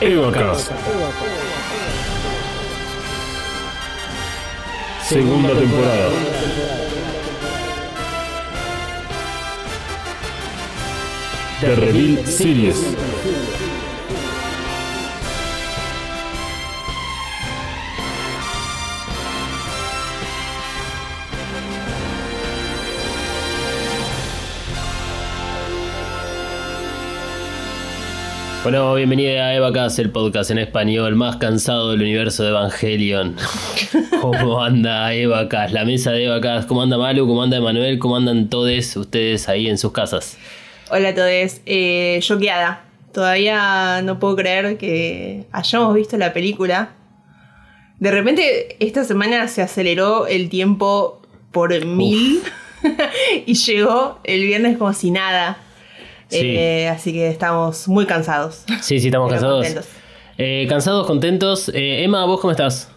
Evacast. Segunda temporada. The Reveal Series. Bueno, bienvenida a Evacast, el podcast en español más cansado del universo de Evangelion. ¿Cómo anda Evacast? La mesa de Evacast. ¿Cómo anda Malu? ¿Cómo anda Emanuel? ¿Cómo andan todos ustedes ahí en sus casas? Hola a todos, eh, choqueada. Todavía no puedo creer que hayamos visto la película. De repente, esta semana se aceleró el tiempo por mil y llegó el viernes como si nada. Sí. Eh, así que estamos muy cansados. Sí, sí, estamos Pero cansados. contentos. Eh, cansados, contentos. Eh, Emma, ¿vos cómo estás?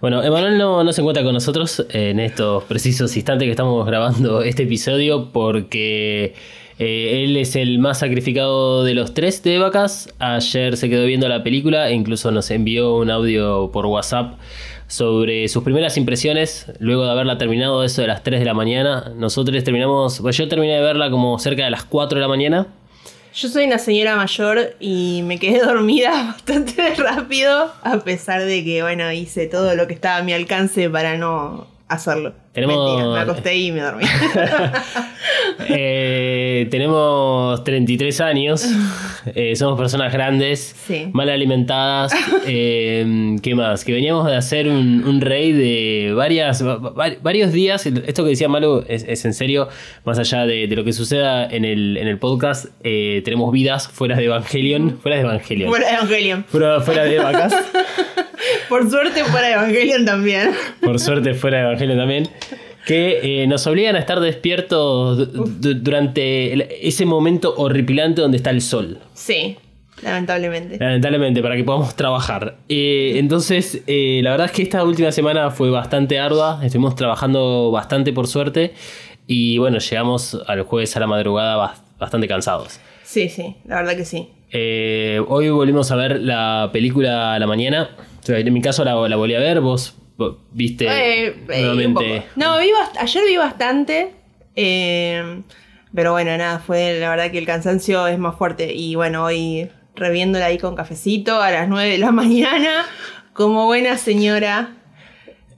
Bueno, Emanuel no, no se encuentra con nosotros en estos precisos instantes que estamos grabando este episodio porque eh, él es el más sacrificado de los tres de vacas. Ayer se quedó viendo la película e incluso nos envió un audio por WhatsApp sobre sus primeras impresiones luego de haberla terminado eso de las 3 de la mañana. Nosotros terminamos, pues yo terminé de verla como cerca de las 4 de la mañana. Yo soy una señora mayor y me quedé dormida bastante rápido, a pesar de que, bueno, hice todo lo que estaba a mi alcance para no hacerlo. Tenemos- Mentira, me acosté y me dormí. Eh, tenemos 33 años, eh, somos personas grandes, Sí. mal alimentadas. eh, ¿Qué más? Que veníamos de hacer un, un raid de varias, va- va- varios días. Esto que decía Malu es, es en serio, más allá de, de lo que suceda en el, en el podcast, eh, tenemos vidas fuera de Evangelion. Fuera de Evangelion. Fuera de Evangelion. Fuera, fuera de vacas. Por suerte, fuera de Evangelion también. por suerte fuera de Evangelio también, que eh, nos obligan a estar despiertos du- du- durante el- ese momento horripilante donde está el sol. Sí, lamentablemente. Lamentablemente, para que podamos trabajar. Eh, entonces, eh, la verdad es que esta última semana fue bastante ardua, estuvimos trabajando bastante por suerte y bueno, llegamos al jueves a la madrugada bas- bastante cansados. Sí, sí, la verdad que sí. Eh, hoy volvimos a ver la película a la mañana. En mi caso la, la volví a ver, vos, viste Eh, eh, nuevamente. No, vi ayer vi bastante. eh, pero bueno, nada, fue la verdad que el cansancio es más fuerte. Y bueno, hoy reviéndola ahí con cafecito a las 9 de la mañana, como buena señora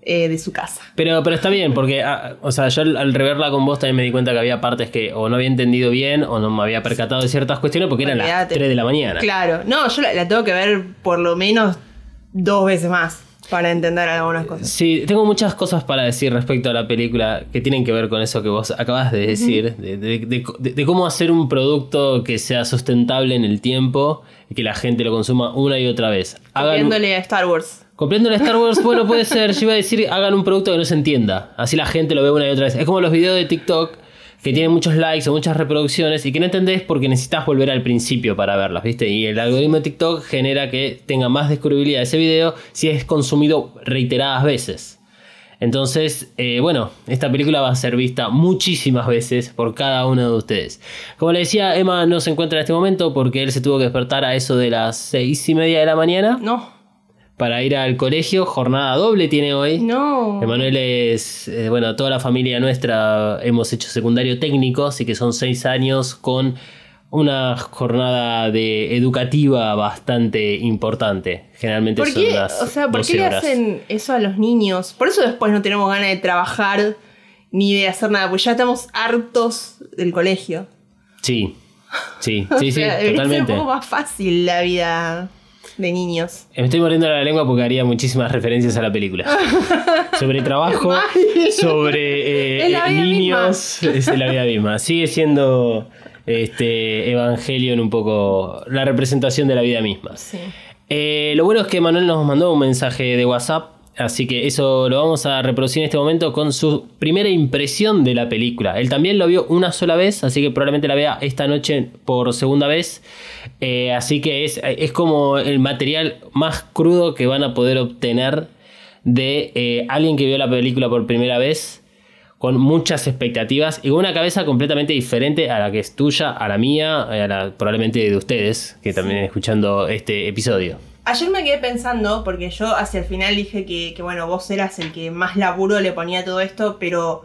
eh, de su casa. Pero, pero está bien, porque, ah, o sea, yo al, al reverla con vos también me di cuenta que había partes que o no había entendido bien o no me había percatado de ciertas cuestiones porque eran las Olvídate. 3 de la mañana. Claro, no, yo la, la tengo que ver por lo menos dos veces más para entender algunas cosas. Sí, tengo muchas cosas para decir respecto a la película que tienen que ver con eso que vos acabas de decir, de, de- de- de- de cómo hacer un producto que sea sustentable en el tiempo y que la gente lo consuma una y otra vez. Hagan, a Star Wars. Copiándole a Star Wars, bueno, puede ser. Yo iba a decir, hagan un producto que no se entienda. Así la gente lo ve una y otra vez. Es como los videos de TikTok que tienen muchos likes o muchas reproducciones y que no entendés porque necesitas volver al principio para verlas, ¿viste? Y el algoritmo de TikTok genera que tenga más descubribilidad ese video si es consumido reiteradas veces. Entonces, eh, bueno, esta película va a ser vista muchísimas veces por cada uno de ustedes. Como le decía, Emma no se encuentra en este momento porque él se tuvo que despertar a eso de las seis y media de la mañana No, para ir al colegio. Jornada doble tiene hoy. no. Emanuel es, eh, bueno, toda la familia nuestra hemos hecho secundario técnico, así que son seis años con una jornada de educativa bastante importante. Generalmente ¿Por son qué? las O sea, ¿por 12 qué le hacen eso a los niños? Por eso después no tenemos ganas de trabajar ni de hacer nada, pues ya estamos hartos del colegio. Sí, sí, sí, O sí, sea, debería totalmente. ser un poco más fácil la vida de niños. Me estoy mordiendo la lengua porque haría muchísimas referencias a la película. sobre trabajo, sobre eh, niños. Es la vida misma. Sigue siendo este Evangelion un poco la representación de la vida misma. Sí. Eh, lo bueno es que Manuel nos mandó un mensaje de WhatsApp Así que eso lo vamos a reproducir en este momento con su primera impresión de la película. Él también lo vio una sola vez, así que probablemente la vea esta noche por segunda vez. Eh, así que es, es, como el material más crudo que van a poder obtener de eh, alguien que vio la película por primera vez, con muchas expectativas y con una cabeza completamente diferente a la que es tuya, a la mía, a la probablemente de ustedes, que también están escuchando este episodio. Ayer me quedé pensando, porque yo hacia el final dije que, que, bueno, vos eras el que más laburo le ponía todo esto, pero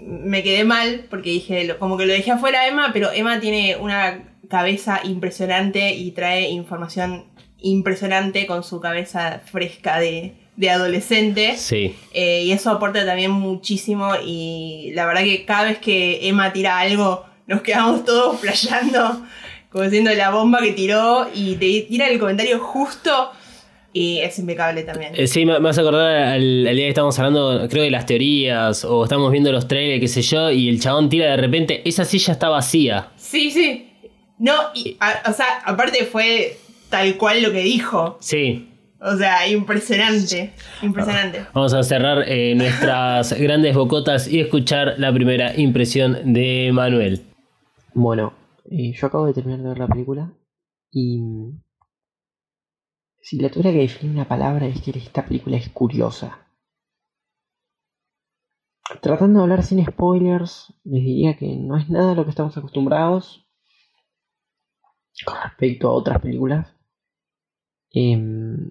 me quedé mal, porque dije, como que lo dejé afuera a Emma, pero Emma tiene una cabeza impresionante y trae información impresionante con su cabeza fresca de, de adolescente. Sí. Eh, y eso aporta también muchísimo y la verdad que cada vez que Emma tira algo, nos quedamos todos flasheando como siendo la bomba que tiró y te tira el comentario justo. Y es impecable también. Eh, sí, me, vas a acordar al, día que estábamos hablando, creo de las teorías, o estamos viendo los trailers, qué sé yo, y el chabón tira de repente, esa silla está vacía. Sí, sí. No, y, o sea, aparte fue tal cual lo que dijo. Sí. O sea, impresionante, impresionante. Vamos a cerrar eh, nuestras grandes bocotas y escuchar la primera impresión de Manuel. Bueno, eh, yo acabo de terminar de ver la película y si la tuviera que definir una palabra es que esta película es curiosa. Tratando de hablar sin spoilers, les diría que no es nada a lo que estamos acostumbrados con respecto a otras películas. Em,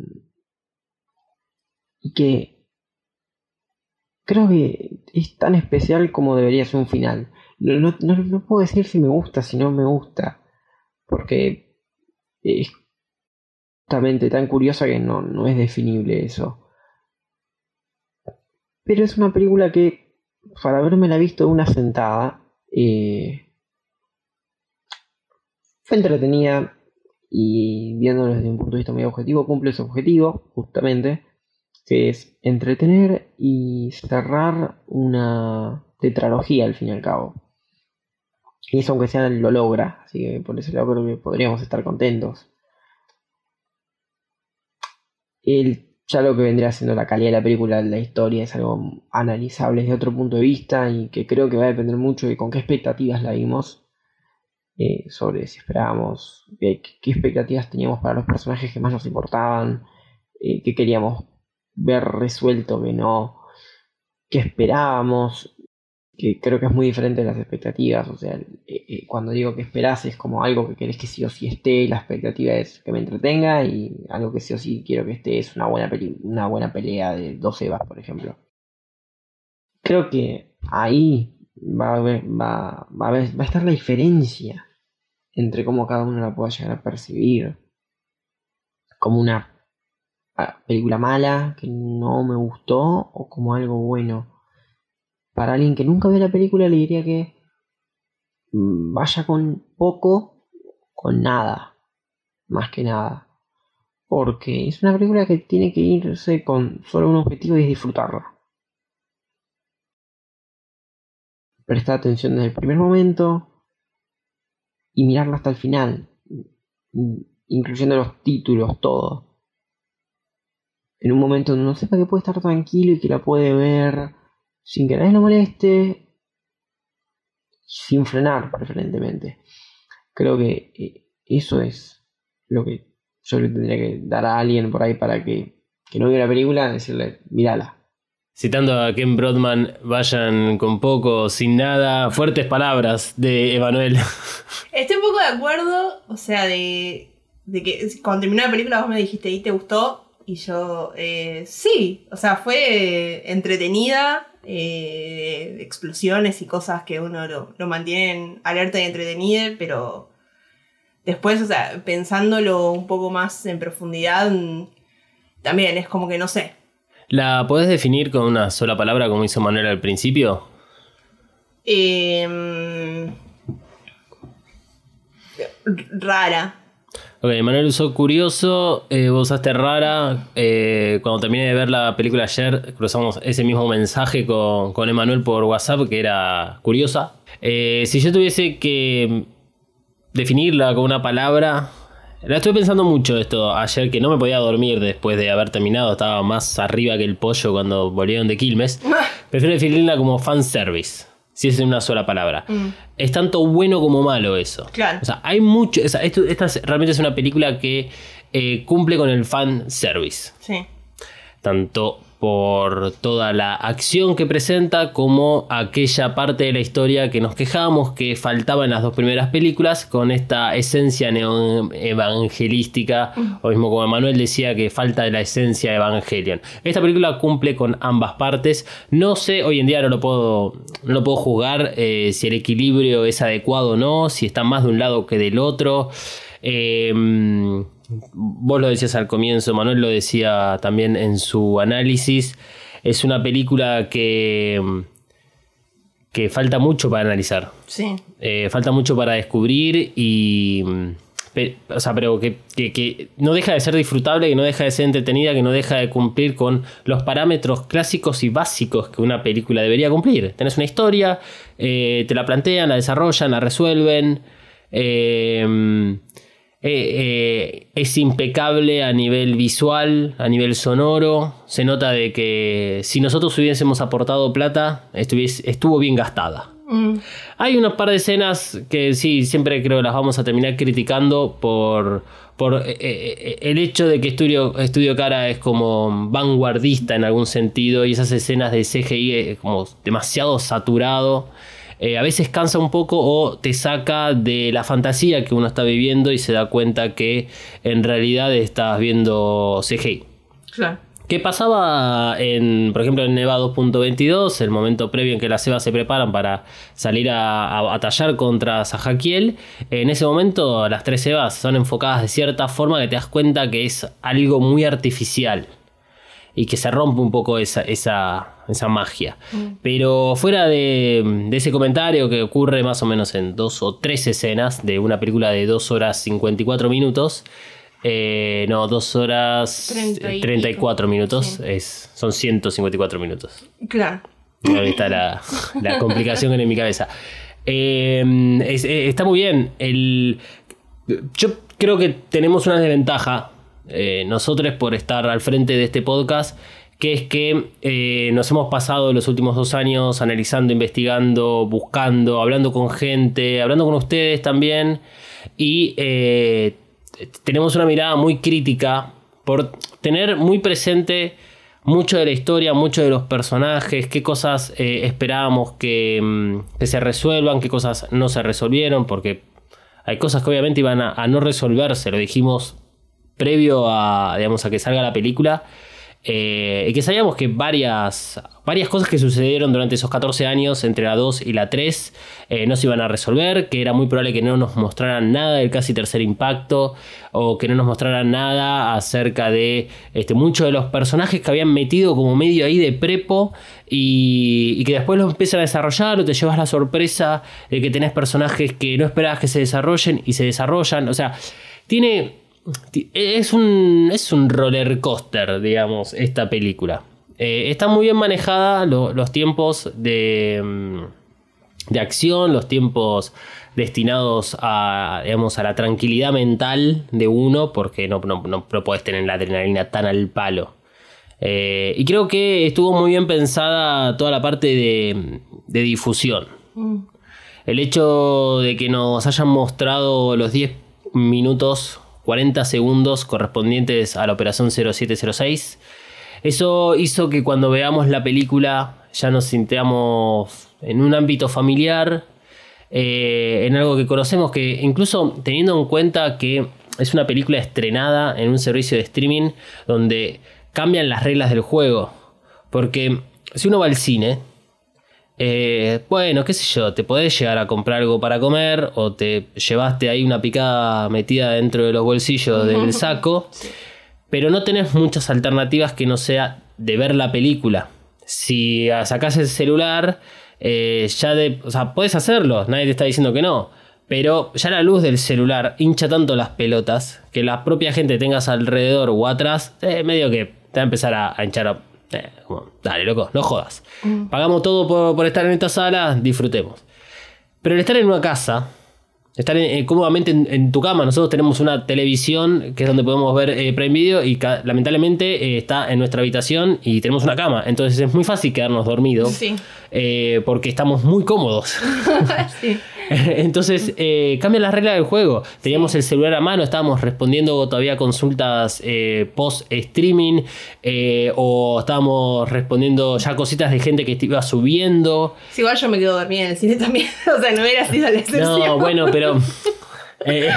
y que creo que es tan especial como debería ser un final. No, no, puedo decir si me gusta, si no me gusta. Porque es justamente tan curiosa que no, no es definible eso. Pero es una película que, para haberme la visto de una sentada, eh, fue entretenida y viéndolo desde un punto de vista muy objetivo, cumple su objetivo, justamente, que es entretener y cerrar una tetralogía al fin y al cabo. Y eso aunque sea lo logra, así que por ese lado creo que podríamos estar contentos. El, ya lo que vendría siendo la calidad de la película, la historia, es algo analizable desde otro punto de vista y que creo que va a depender mucho de con qué expectativas la vimos. Eh, sobre si esperábamos, qué, expectativas teníamos para los personajes que más nos importaban, eh, qué queríamos ver resuelto, que no, qué esperábamos que creo que es muy diferente de las expectativas. O sea, eh, eh, cuando digo que esperás es como algo que querés que sí o sí esté, la expectativa es que me entretenga, y algo que sí o sí quiero que esté es una buena, una buena pelea de dos Evas, por ejemplo. Creo que ahí va a, va, va, a va a estar la diferencia entre cómo cada uno la pueda llegar a percibir. Como una ah, película mala que no me gustó o como algo bueno para alguien que nunca ve la película le diría que vaya con poco, con nada, más que nada. Porque es una película que tiene que irse con solo un objetivo y es disfrutarla. Prestar atención desde el primer momento y mirarla hasta el final, incluyendo los títulos, todo. En un momento donde no sepa que puede estar tranquilo y que la puede ver sin que nadie lo moleste, sin frenar preferentemente. Creo que eh, eso es lo que yo le tendría que dar a alguien por ahí para que, que no vea la película, decirle, mírala. Citando a Ken Brodman, vayan con poco, sin nada, fuertes palabras de Emanuel. Estoy un poco de acuerdo, o sea, de, de que cuando terminó la película vos me dijiste, ¿y te gustó? Y yo, eh, sí, o sea, fue entretenida, eh, explosiones y cosas que uno lo, lo mantienen alerta y entretenido, pero después, o sea, pensándolo un poco más en profundidad, también es como que no sé. ¿La podés definir con una sola palabra como hizo Manuel al principio? Em, rara. Ok, Manuel usó curioso, eh, vos usaste rara. Eh, cuando terminé de ver la película ayer, cruzamos ese mismo mensaje con, con Emanuel por WhatsApp, que era curiosa. Eh, si yo tuviese que definirla con una palabra, La estuve pensando mucho esto ayer, que no me podía dormir después de haber terminado. Estaba más arriba que el pollo cuando volvieron de Quilmes. Prefiero definirla como fanservice. Si es en una sola palabra. Es tanto bueno como malo eso. Claro. O sea, hay mucho. o sea, esto, esta es- realmente es una película que eh, cumple con el fanservice Sí. tanto por toda la acción que presenta como aquella parte de la historia que nos quejábamos que faltaba en las dos primeras películas con esta esencia neo-evangelística o mismo como Manuel decía que falta de la esencia Evangelion. Esta película cumple con ambas partes. No sé, hoy en día no lo puedo, no lo puedo juzgar eh, si el equilibrio es adecuado o no, si está más de un lado que del otro. Eh, vos lo decías al comienzo, Manuel lo decía también en su análisis. Es una película que, que falta mucho para analizar. Sí. Eh, falta mucho para descubrir y. o sea, pero que, que- que no deja de ser disfrutable, que no deja de ser entretenida, que no deja de cumplir con los parámetros clásicos y básicos que una película debería cumplir. Tenés una historia, eh, te la plantean, la desarrollan, la resuelven. eh, eh, eh, es impecable a nivel visual, a nivel sonoro. Se nota de que si nosotros hubiésemos aportado plata, estuvo bien gastada. Mm, Hay unas par de escenas que sí, siempre creo que las vamos a terminar criticando por, por eh, el hecho de que Estudio, Estudio Cara es como vanguardista en algún sentido y esas escenas de CGI es como demasiado saturado. Eh, a veces cansa un poco o te saca de la fantasía que uno está viviendo y se da cuenta que en realidad estás viendo CGI. Claro. ¿Qué pasaba en, por ejemplo, en Neva 2.22, el momento previo en que las Evas se preparan para salir a, a batallar contra Sajakiel? En ese momento las tres Evas son enfocadas de cierta forma que te das cuenta que es algo muy artificial y que se rompe un poco esa, esa, esa magia. Pero fuera de, de ese comentario que ocurre más o menos en dos o tres escenas de una película de 2 horas 54 minutos, eh, no, 2 horas Treinta y 34 pico. minutos, Sí. es, son 154 minutos. Claro. Ahí está la, la complicación en mi cabeza. Eh, es- eh, está muy bien. El, yo creo que tenemos una desventaja, eh, nosotros por estar al frente de este podcast, que es que eh, nos hemos pasado los últimos dos años analizando, investigando, buscando, hablando con gente, hablando con ustedes también. Y eh, tenemos una mirada muy crítica por tener muy presente mucho de la historia, mucho de los personajes, qué cosas esperábamos que, mm, que se resuelvan, qué cosas no se resolvieron, porque hay cosas que obviamente iban a no resolverse, lo dijimos previo a, digamos, a que salga la película. eh, que sabíamos que varias, varias cosas que sucedieron durante esos 14 años entre la 2 y la 3 eh, no se iban a resolver, que era muy probable que no nos mostraran nada del casi tercer impacto o que no nos mostraran nada acerca de este, muchos de los personajes que habían metido como medio ahí de prepo y, y que después los empiezan a desarrollar o te llevas la sorpresa de que tenés personajes que no esperabas que se desarrollen y se desarrollan. O sea, tiene Ti- Es un, es un roller coaster, digamos, esta película. Eh, está muy bien manejada lo- los tiempos de, mm, de acción, los tiempos destinados a, digamos, a la tranquilidad mental de uno, porque no, no, no, no podés tener la adrenalina tan al palo. Eh, y creo que estuvo muy bien pensada toda la parte de, de difusión. El hecho de que nos hayan mostrado los 10 minutos, 40 segundos correspondientes a la operación 0706, eso hizo que cuando veamos la película ya nos sintamos en un ámbito familiar, eh, en algo que conocemos, que incluso teniendo en cuenta que es una película estrenada en un servicio de streaming donde cambian las reglas del juego. Porque si uno va al cine, eh, bueno, qué sé yo, te podés llegar a comprar algo para comer o te llevaste ahí una picada metida dentro de los bolsillos del saco, pero no tenés muchas alternativas que no sea de ver la película. Si sacás el celular, eh, ya de, o sea, puedes hacerlo, nadie te está diciendo que no. Pero ya la luz del celular hincha tanto las pelotas que la propia gente tengas alrededor o atrás, eh, medio que te va a empezar a, a hinchar. Eh, como, dale, loco, no jodas. Pagamos todo por, por estar en esta sala, disfrutemos. Pero el estar en una casa, Estar en- eh, cómodamente en, en tu cama. Nosotros tenemos una televisión que es donde podemos ver eh, Prime Video y lamentablemente eh, está en nuestra habitación y tenemos una cama. Entonces es muy fácil quedarnos dormidos Sí. eh, porque estamos muy cómodos. Sí. Entonces eh, cambia las reglas del juego. Teníamos el celular a mano, estábamos respondiendo todavía consultas eh, post streaming eh, o estábamos respondiendo ya cositas de gente que iba subiendo. Sí, igual yo me quedo dormida en el cine también. o sea, no hubiera sido la excepción. No, bueno, pero. eh,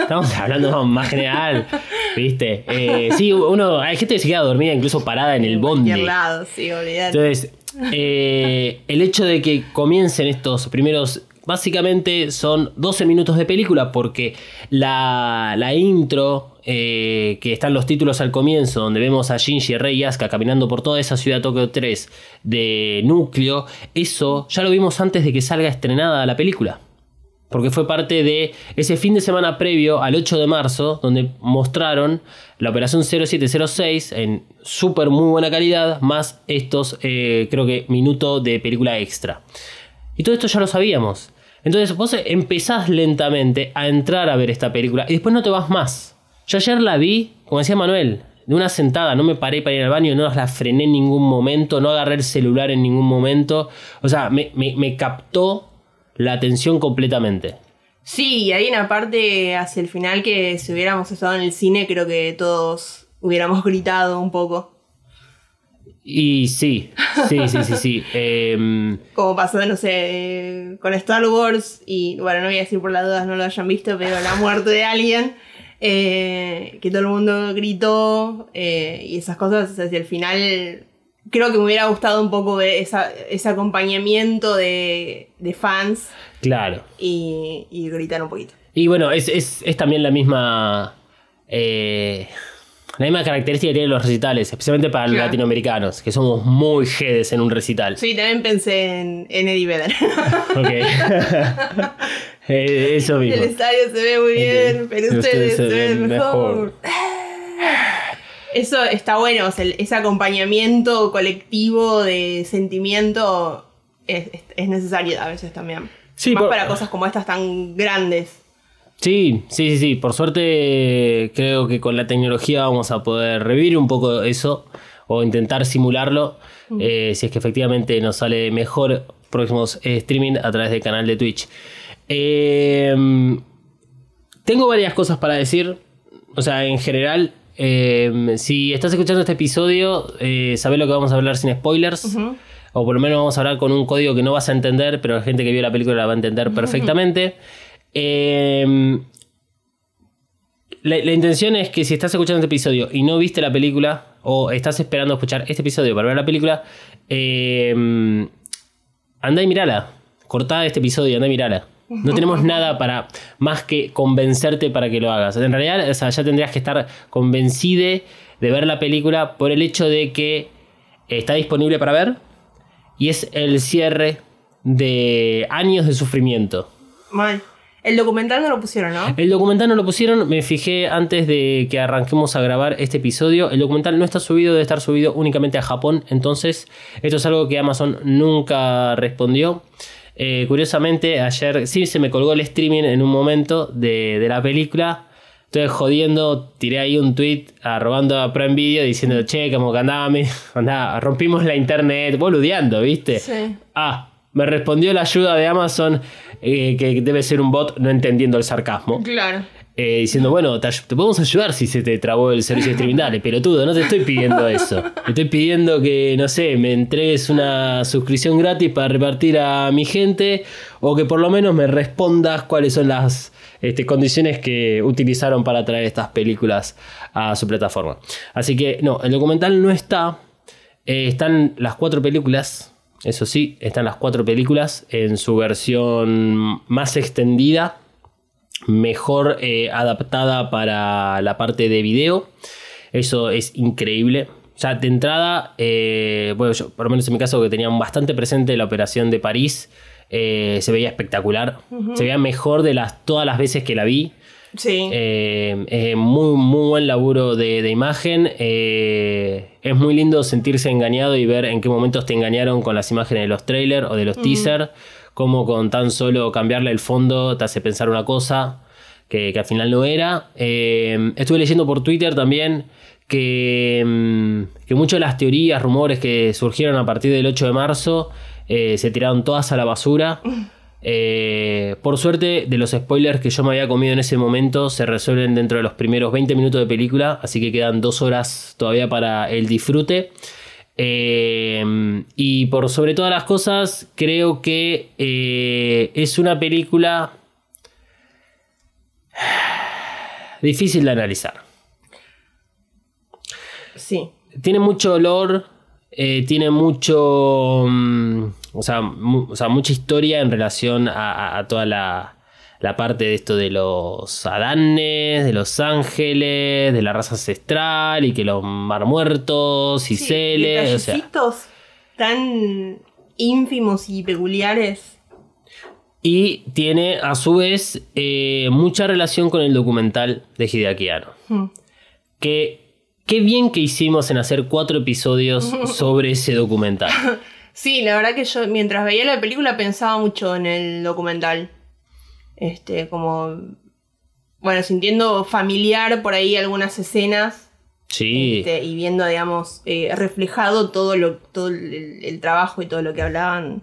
estamos hablando más general, ¿viste? Eh, sí, uno. Hay gente que se queda dormida incluso parada en el En bondi. cualquier lado, sí, olvidate. Entonces, eh, el hecho de que comiencen estos primeros. Básicamente son 12 minutos de película porque la, la intro, eh, que están los títulos al comienzo, donde vemos a Shinji, Rei y Asuka caminando por toda esa ciudad Tokio 3 de núcleo, eso ya lo vimos antes de que salga estrenada la película. Porque fue parte de ese fin de semana previo al 8 de marzo, donde mostraron la operación 0706 en súper muy buena calidad, más estos, eh, creo que, minutos de película extra. Y todo esto ya lo sabíamos. Entonces vos empezás lentamente a entrar a ver esta película y después no te vas más. Yo ayer la vi, como decía Manuel, de una sentada, no me paré para ir al baño, no la frené en ningún momento, no agarré el celular en ningún momento. O sea, me, me- captó la atención completamente. Sí, y hay una parte hacia el final que si hubiéramos estado en el cine, creo que todos hubiéramos gritado un poco. Y sí, sí, sí, sí, sí. Em, Como pasó, no sé, con Star Wars y, bueno, no voy a decir por las dudas, no lo hayan visto, pero la muerte de alguien, eh, que todo el mundo gritó eh, y esas cosas hacia el final. Creo que me hubiera gustado un poco ver esa- ese acompañamiento de, de fans claro. y, y gritar un poquito. Y bueno, es, es- es también la misma. eh, la misma característica que tienen los recitales, especialmente para los Claro. latinoamericanos, que somos muy jedes en un recital. Sí, también pensé en, en Eddie Vedder. Ok. Eh, Eso mismo. El estadio se ve muy bien, pero ustedes, se, ven mejor. Eso está bueno, o sea, el- ese acompañamiento colectivo de sentimiento es, es- es necesario a veces también. Sí, Más por- para cosas como estas tan grandes. Sí, sí, sí, sí. Por suerte creo que con la tecnología vamos a poder revivir un poco eso o intentar simularlo eh, si es que efectivamente nos sale mejor próximos eh, streaming a través del canal de Twitch. Eh, tengo varias cosas para decir. O sea, en general, eh, si estás escuchando este episodio, eh, sabés lo que vamos a hablar sin spoilers. O por lo menos vamos a hablar con un código que no vas a entender, pero la gente que vio la película la va a entender perfectamente. Eh, la, la intención es que si estás escuchando este episodio y no viste la película, o estás esperando escuchar este episodio para ver la película, eh, anda y mirala. Cortá este episodio y anda y mirala. No tenemos nada para más que convencerte para que lo hagas. En realidad, o sea, ya tendrías que estar convencide de ver la película por el hecho de que está disponible para ver y es el cierre de años de sufrimiento. Mal. El documental no lo pusieron, ¿no? El documental no lo pusieron, me fijé antes de que arranquemos a grabar este episodio. El documental no está subido, debe estar subido únicamente a Japón. Entonces, esto es algo que Amazon nunca respondió. Eh, curiosamente, ayer sí se me colgó el streaming en un momento de, de la película. Entonces, jodiendo, tiré ahí un tweet arrobando a Prime Video diciendo, che, como que andaba, andaba, rompimos la internet, boludeando, ¿viste? Sí. Ah, me respondió la ayuda de Amazon, eh, que debe ser un bot, no entendiendo el sarcasmo. Claro. Eh, diciendo, bueno, te, podemos ayudar si se te trabó el servicio de streaming. Dale, pelotudo, no te estoy pidiendo eso. Te estoy pidiendo que, no sé, me entregues una suscripción gratis para repartir a mi gente o que por lo menos me respondas cuáles son las este, condiciones que utilizaron para traer estas películas a su plataforma. Así que, no, el documental no está. Eh, están las cuatro películas. Eso sí, están las cuatro películas en su versión más extendida mejor eh, adaptada para la parte de video. Eso es increíble. O sea, de entrada, eh, bueno, yo, por lo menos en mi caso, que tenía bastante presente la operación de París, eh, se veía espectacular. Se veía mejor de las, todas las veces que la vi. Sí. Eh, eh, muy, muy buen laburo de, de imagen. Eh, es muy lindo sentirse engañado y ver en qué momentos te engañaron con las imágenes de los trailers o de los teasers. como con tan solo cambiarle el fondo te hace pensar una cosa que, que al final no era. Eh, estuve leyendo por Twitter también que, mm, que muchas de las teorías, rumores que surgieron a partir del 8 de marzo eh, se tiraron todas a la basura. Eh, por suerte, de los spoilers que yo me había comido en ese momento, se resuelven dentro de los primeros 20 minutos de película, así que quedan dos horas todavía para el disfrute. Eh, y por sobre todas las cosas, creo que eh, es una película difícil de analizar. Sí. Tiene mucho olor, eh, tiene mucho. mm, o, sea, mu- o sea, mucha historia en relación a, a- a toda la, la parte de esto de los Adanes, de los ángeles, de la raza ancestral y que los mar muertos y Sí, Celes. O sea, tan ínfimos y peculiares. y tiene a su vez eh, mucha relación con el documental de Hideaki Anno. Hmm. Que. Qué bien que hicimos en hacer cuatro episodios sobre ese documental. Sí, la verdad que yo mientras veía la película pensaba mucho en el documental. Este, como. Bueno, sintiendo familiar por ahí algunas escenas. Sí. este, y viendo, digamos, eh, reflejado todo lo, todo el, el trabajo y todo lo que hablaban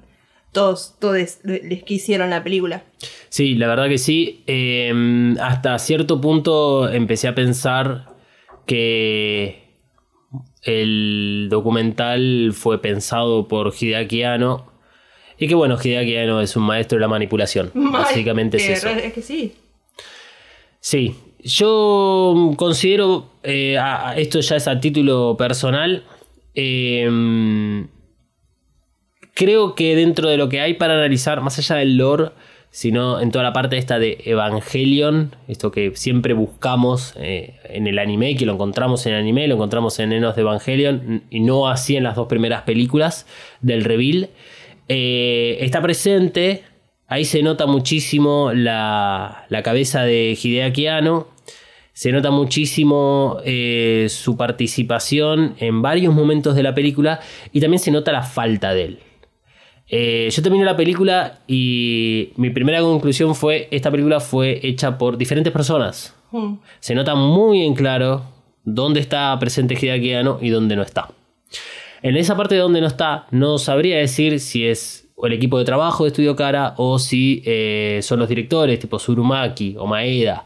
todos, todos les que hicieron la película. Sí, la verdad que sí. Eh, hasta cierto punto empecé a pensar que el documental fue pensado por Hideaki Anno. Y que bueno, Hideaki Anno es un maestro de la manipulación. Básicamente es eso. Es que sí. Sí, yo considero, eh, a- esto ya es a título personal, eh, creo que dentro de lo que hay para analizar, más allá del lore, sino en toda la parte esta de Evangelion, esto que siempre buscamos eh, en el anime, que lo encontramos en el anime, lo encontramos en Enos de Evangelion, y no así en las dos primeras películas del reveal, eh, está presente, ahí se nota muchísimo la, la cabeza de Hideaki Anno, se nota muchísimo eh, su participación en varios momentos de la película y también se nota la falta de él. Eh, yo terminé la película y mi primera conclusión fue, esta película fue hecha por diferentes personas. Mm. Se nota muy en claro dónde está presente Hideaki Anno y dónde no está. En esa parte de donde no está, no sabría decir si es el equipo de trabajo de Estudio Cara o si eh, son los directores tipo Surumaki o Maeda.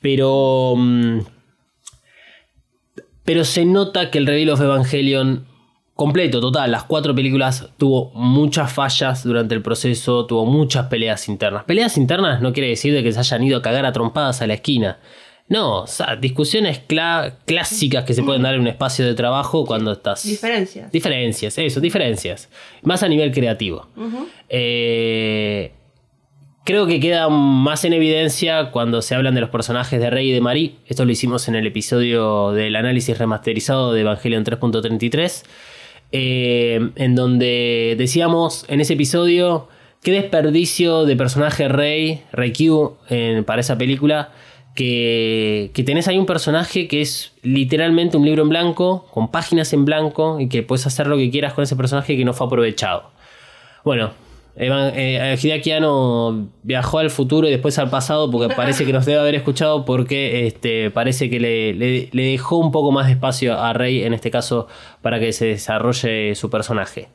Pero. mm, pero se nota que el Reveal of Evangelion completo, total, las cuatro películas tuvo muchas fallas durante el proceso, tuvo muchas peleas internas. Peleas internas no quiere decir de que se hayan ido a cagar a trompadas a la esquina. No, o sea, discusiones clásicas que se pueden dar en un espacio de trabajo cuando estás... Diferencias. Diferencias, eso, diferencias. Más a nivel creativo. Eh, creo que queda más en evidencia cuando se hablan de los personajes de Rey y de Marie. Esto lo hicimos en el episodio del análisis remasterizado de Evangelion 3.33. eh, en donde decíamos en ese episodio qué desperdicio de personaje Rey, Reikyu, en- para esa película. Que, que tenés ahí un personaje que es literalmente un libro en blanco, con páginas en blanco, y que puedes hacer lo que quieras con ese personaje que no fue aprovechado. Bueno, eh, Hideaki Anno viajó al futuro y después al pasado porque parece que nos debe haber escuchado porque este, parece que le, le- le dejó un poco más de espacio a Rey en este caso para que se desarrolle su personaje.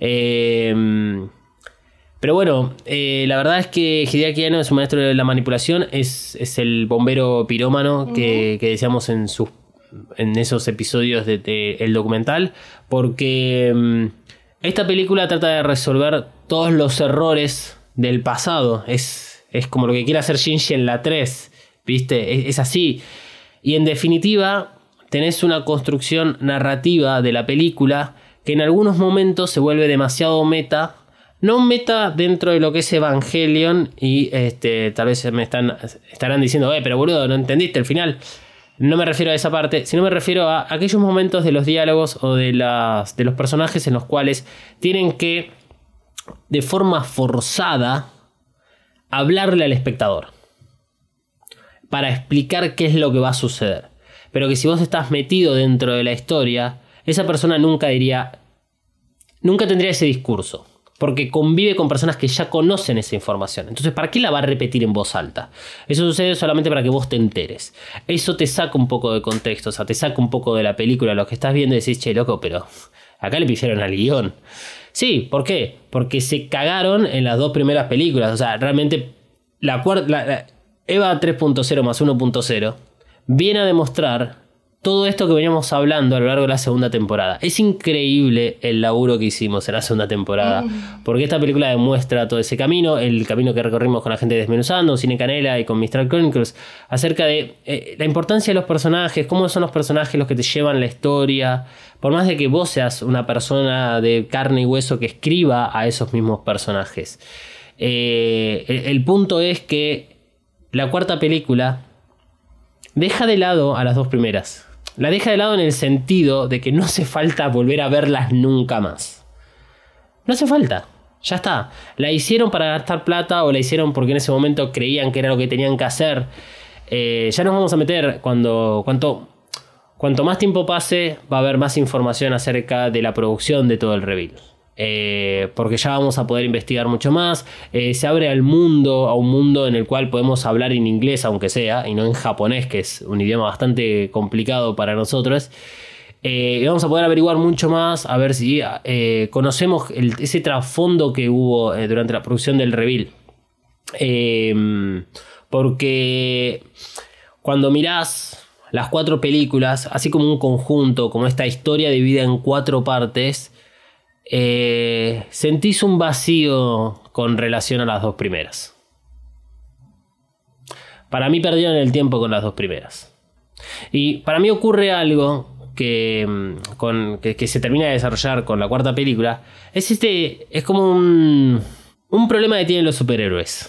Eh, pero bueno, eh, la verdad es que Hideaki Anno es un maestro de la manipulación, es, es el bombero pirómano que, que decíamos en, sus, en esos episodios del de, el documental, porque mm, esta película trata de resolver todos los errores del pasado, es, es como lo que quiere hacer Shinji en la 3, ¿viste? Es, así. Y en definitiva, tenés una construcción narrativa de la película que en algunos momentos se vuelve demasiado meta. No meta dentro de lo que es Evangelion y este, tal vez me están, estarán diciendo, eh, pero boludo, no entendiste el final. No me refiero a esa parte, sino me refiero a aquellos momentos de los diálogos o de, las, de los personajes en los cuales tienen que, de forma forzada, hablarle al espectador para explicar qué es lo que va a suceder. Pero que si vos estás metido dentro de la historia, esa persona nunca diría, nunca tendría ese discurso. Porque convive con personas que ya conocen esa información. Entonces, ¿para qué la va a repetir en voz alta? Eso sucede solamente para que vos te enteres. Eso te saca un poco de contexto, o sea, te saca un poco de la película, lo que estás viendo y decís, che, loco, pero acá le pidieron al guion. Sí, ¿por qué? Porque se cagaron en las dos primeras películas. O sea, realmente la cuarta... Eva 3.0 más 1.0 viene a demostrar todo esto que veníamos hablando a lo largo de la segunda temporada. Es increíble el laburo que hicimos en la segunda temporada, porque esta película demuestra todo ese camino, el camino que recorrimos con la gente desmenuzando, Cine Canela y con Mistral Chronicles, acerca de eh, la importancia de los personajes, cómo son los personajes los que te llevan la historia, por más de que vos seas una persona de carne y hueso que escriba a esos mismos personajes. Eh, el punto es que la cuarta película deja de lado a las dos primeras. La deja de lado en el sentido de que no hace falta volver a verlas nunca más. No hace falta. Ya está. La hicieron para gastar plata o la hicieron porque en ese momento creían que era lo que tenían que hacer. Eh, ya nos vamos a meter cuando. Cuanto, cuanto más tiempo pase, va a haber más información acerca de la producción de todo el reveal. Eh, porque ya vamos a poder investigar mucho más. Eh, se abre al mundo, a un mundo en el cual podemos hablar en inglés, aunque sea, y no en japonés, que es un idioma bastante complicado para nosotros. Eh, vamos a poder averiguar mucho más, a ver si conocemos ese trasfondo que hubo durante la producción del reveal. Porque cuando mirás las cuatro películas, así como un conjunto, como esta historia dividida en cuatro partes, eh, sentís un vacío con relación a las dos primeras. Para mí perdieron el tiempo con las dos primeras. Y para mí ocurre algo que, mm, con, que, se termina de desarrollar con la cuarta película. Es este. Es como un. Un problema que tienen los superhéroes.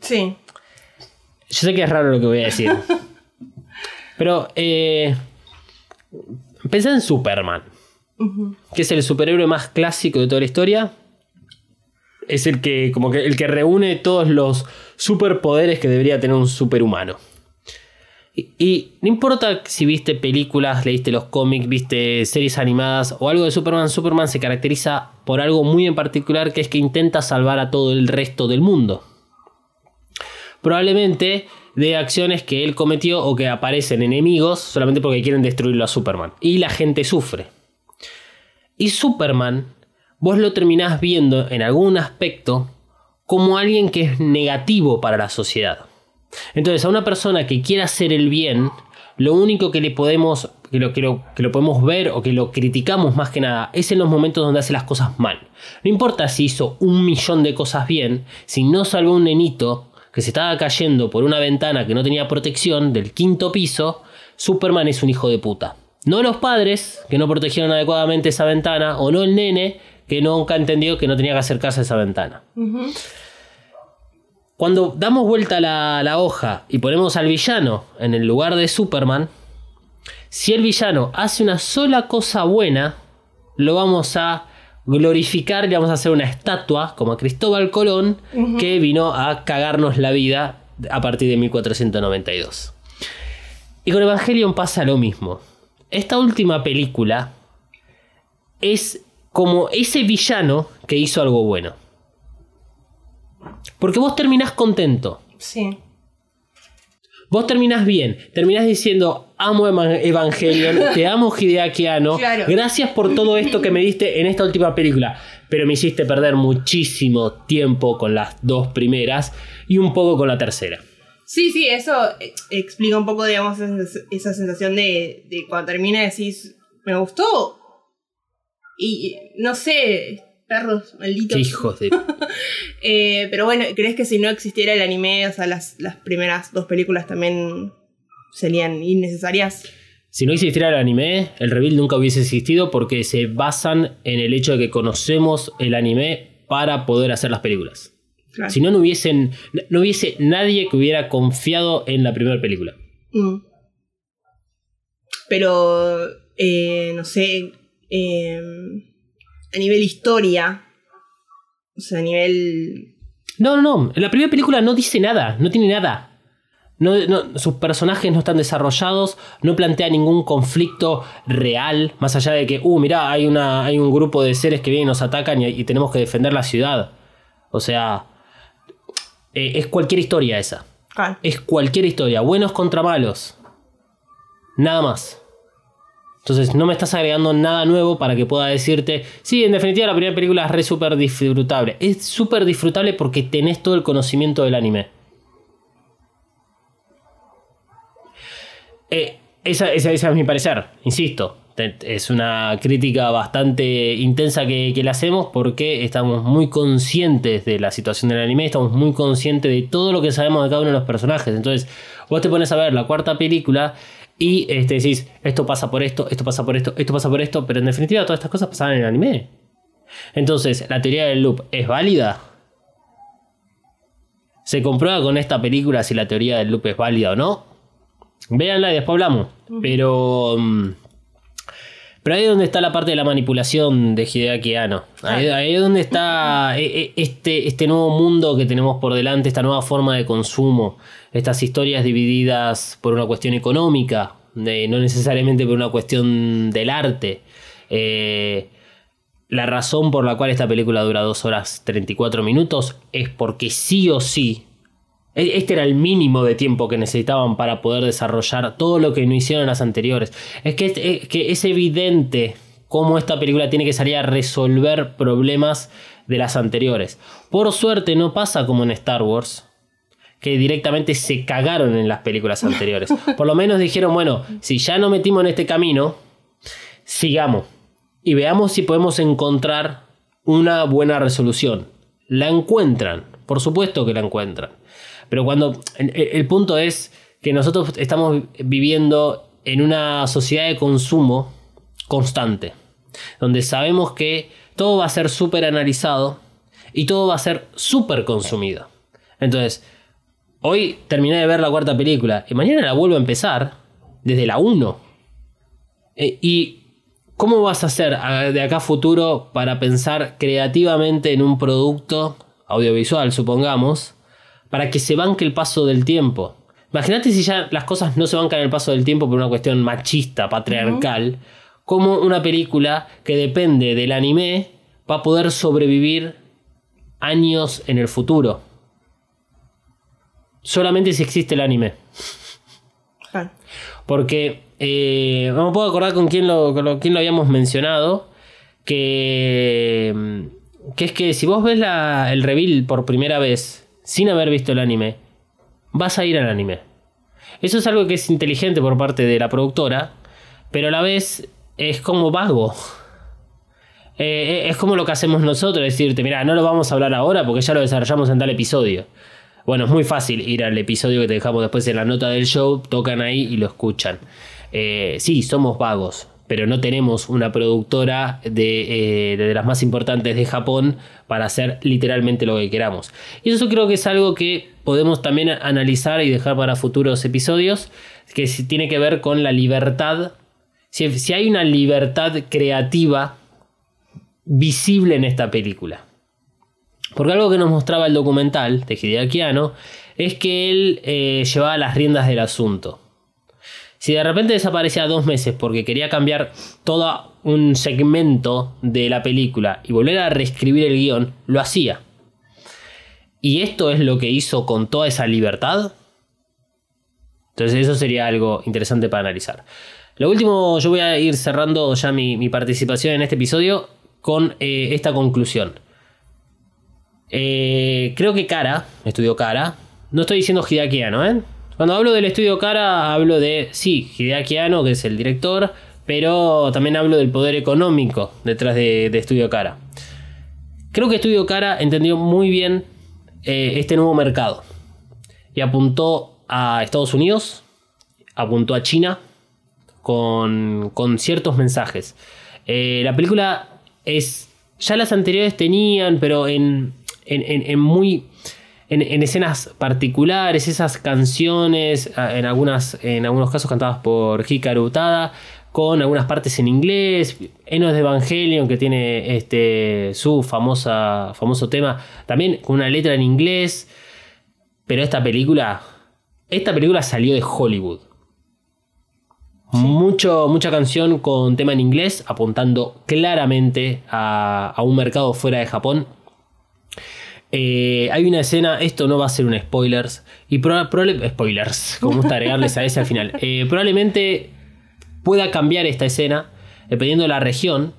Sí. Yo sé que es raro lo que voy a decir. pero. Eh, pensá en Superman que es el superhéroe más clásico de toda la historia. Es el que, como que, el que reúne todos los superpoderes que debería tener un superhumano. Y, no importa si viste películas, leíste los cómics, viste series animadas o algo de Superman, Superman se caracteriza por algo muy en particular que es que intenta salvar a todo el resto del mundo. Probablemente de acciones que él cometió o que aparecen enemigos solamente porque quieren destruirlo a Superman. Y la gente sufre. Y Superman, vos lo terminás viendo en algún aspecto como alguien que es negativo para la sociedad. Entonces, a una persona que quiera hacer el bien, lo único que le podemos, que lo, que lo, que lo podemos ver o que lo criticamos más que nada, es en los momentos donde hace las cosas mal. No importa si hizo un millón de cosas bien, si no salvó un nenito que se estaba cayendo por una ventana que no tenía protección del quinto piso, Superman es un hijo de puta. No los padres, que no protegieron adecuadamente esa ventana, o no el nene, que nunca entendió que no tenía que acercarse a esa ventana. Cuando damos vuelta la, la hoja y ponemos al villano en el lugar de Superman, si el villano hace una sola cosa buena, lo vamos a glorificar y vamos a hacer una estatua como a Cristóbal Colón que vino a cagarnos la vida a partir de 1492. Y con Evangelion pasa lo mismo esta última película es como ese villano que hizo algo bueno. Porque vos terminás contento. Sí. Vos terminás bien, terminás diciendo, amo Evangelion, te amo Hideaki gracias por todo esto que me diste en esta última película, pero me hiciste perder muchísimo tiempo con las dos primeras y un poco con la tercera. Sí, sí, eso explica un poco, digamos, esa sensación de, cuando termina decís, me gustó. Y no sé, perros malditos. hijos de. Eh, pero bueno, ¿crees que si no existiera el anime, o sea, las, las primeras dos películas también serían innecesarias? Si no existiera el anime, el reveal nunca hubiese existido porque se basan en el hecho de que conocemos el anime para poder hacer las películas. Si no, no, hubiesen, no hubiese nadie que hubiera confiado en la primera película. Mm. Pero, eh, no sé, em, a nivel historia, o sea, a nivel... No, no, no, la primera película no dice nada, no tiene nada. No, no- sus personajes no están desarrollados, no plantea ningún conflicto real, más allá de que, uh, mirá, hay, una, hay un grupo de seres que vienen y nos atacan y, y tenemos que defender la ciudad. O sea, eh, es cualquier historia esa. Claro. Es cualquier historia, buenos contra malos. Nada más. Entonces no me estás agregando nada nuevo para que pueda decirte, sí, en definitiva la primera película es re súper disfrutable. Es súper disfrutable porque tenés todo el conocimiento del anime. Eh, esa, esa- es mi parecer, insisto. Es una crítica bastante intensa que, que le hacemos porque estamos muy conscientes de la situación del anime, estamos muy conscientes de todo lo que sabemos de cada uno de los personajes. Entonces, vos te pones a ver la cuarta película y este, decís, esto pasa por esto, esto pasa por esto, esto pasa por esto, pero en definitiva todas estas cosas pasaban en el anime. Entonces, ¿la teoría del loop es válida? ¿Se comprueba con esta película si la teoría del loop es válida o no? Véanla y después hablamos. Pero. mm, Pero ahí es donde está la parte de la manipulación de Hideaki Anno. Ahí, ahí es donde está eh, eh, este, este nuevo mundo que tenemos por delante, esta nueva forma de consumo. Estas historias divididas por una cuestión económica, no necesariamente por una cuestión del arte. Eh, la razón por la cual esta película dura 2 horas 34 minutos es porque sí o sí este era el mínimo de tiempo que necesitaban para poder desarrollar todo lo que no hicieron las anteriores. Es que, es- es que es evidente cómo esta película tiene que salir a resolver problemas de las anteriores. Por suerte no pasa como en Star Wars, que directamente se cagaron en las películas anteriores. Por lo menos dijeron, bueno, si ya no metimos en este camino, sigamos y veamos si podemos encontrar una buena resolución. La encuentran, por supuesto que la encuentran. Pero cuando el, el- punto es que nosotros estamos viviendo en una sociedad de consumo constante, donde sabemos que todo va a ser súper analizado y todo va a ser súper consumido. Entonces, hoy terminé de ver la cuarta película y mañana la vuelvo a empezar desde la 1. Eh, ¿Y cómo vas a hacer de acá a futuro para pensar creativamente en un producto audiovisual, supongamos, para que se banque el paso del tiempo? Imagínate si ya las cosas no se bancan el paso del tiempo por una cuestión machista, patriarcal, como una película que depende del anime va a poder sobrevivir años en el futuro. Solamente si existe el anime. Porque eh, no me puedo acordar con quién lo, con lo- quién lo habíamos mencionado. Que, mm, que es que si vos ves la- el reveal por primera vez sin haber visto el anime, vas a ir al anime. Eso es algo que es inteligente por parte de la productora, pero a la vez es como vago. Eh, es como lo que hacemos nosotros, decirte, mira, no lo vamos a hablar ahora porque ya lo desarrollamos en tal episodio. Bueno, es muy fácil ir al episodio que te dejamos después en la nota del show, tocan ahí y lo escuchan. Eh, sí, somos vagos, pero no tenemos una productora de, eh, de las más importantes de Japón para hacer literalmente lo que queramos. Y eso creo que es algo que podemos también analizar y dejar para futuros episodios, que tiene que ver con la libertad. Si, si hay una libertad creativa visible en esta película. Porque algo que nos mostraba el documental de Hideaki Anno es que él eh, llevaba las riendas del asunto. Si de repente desaparecía dos meses porque quería cambiar todo un segmento de la película y volver a reescribir el guion, lo hacía. Y esto es lo que hizo con toda esa libertad. Entonces eso sería algo interesante para analizar. Lo último, yo voy a ir cerrando ya mi, participación en este episodio con eh, esta conclusión. Eh, creo que Cara, estudio Cara, no estoy diciendo Hideaki Anno, ¿eh? Cuando hablo del estudio Cara, hablo de, sí, Hideaki Anno, que es el director, pero también hablo del poder económico detrás de, Estudio Cara. Creo que Estudio Cara entendió muy bien eh, este nuevo mercado y apuntó a Estados Unidos, apuntó a China con, con ciertos mensajes. Eh, la película es. Ya las anteriores tenían, pero en, en- en muy. En, en escenas particulares, esas canciones, a- en, algunas, en algunos casos cantadas por Hikaru Utada, con algunas partes en inglés, Enos de Evangelion, que tiene este, su famosa, famoso tema, también con una letra en inglés, pero esta película esta película salió de Hollywood. Mucho, mucha canción con tema en inglés, apuntando claramente a, a un mercado fuera de Japón. Eh, hay una escena, esto no va a ser un spoilers, y proba- probable- spoilers, como gusta agregarles a ese al final. Eh, probablemente pueda cambiar esta escena, dependiendo de la región,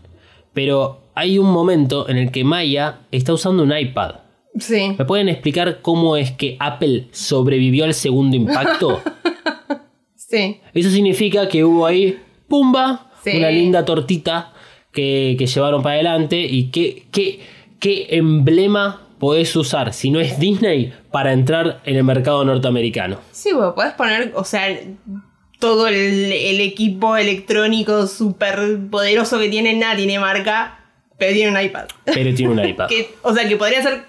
pero hay un momento en el que Maya está usando un iPad. Sí. ¿Me pueden explicar cómo es que Apple sobrevivió al segundo impacto? Sí. Eso significa que hubo ahí, ¡pumba! Sí. Una linda tortita que, que llevaron para adelante. ¿Y qué, qué, qué emblema podés usar, si no es Disney, para entrar en el mercado norteamericano? Sí, vos podés poner, o sea, todo el, el equipo electrónico súper poderoso que tiene, nada tiene marca, pero tiene un iPad. Pero tiene un iPad. Que, o sea, que podría ser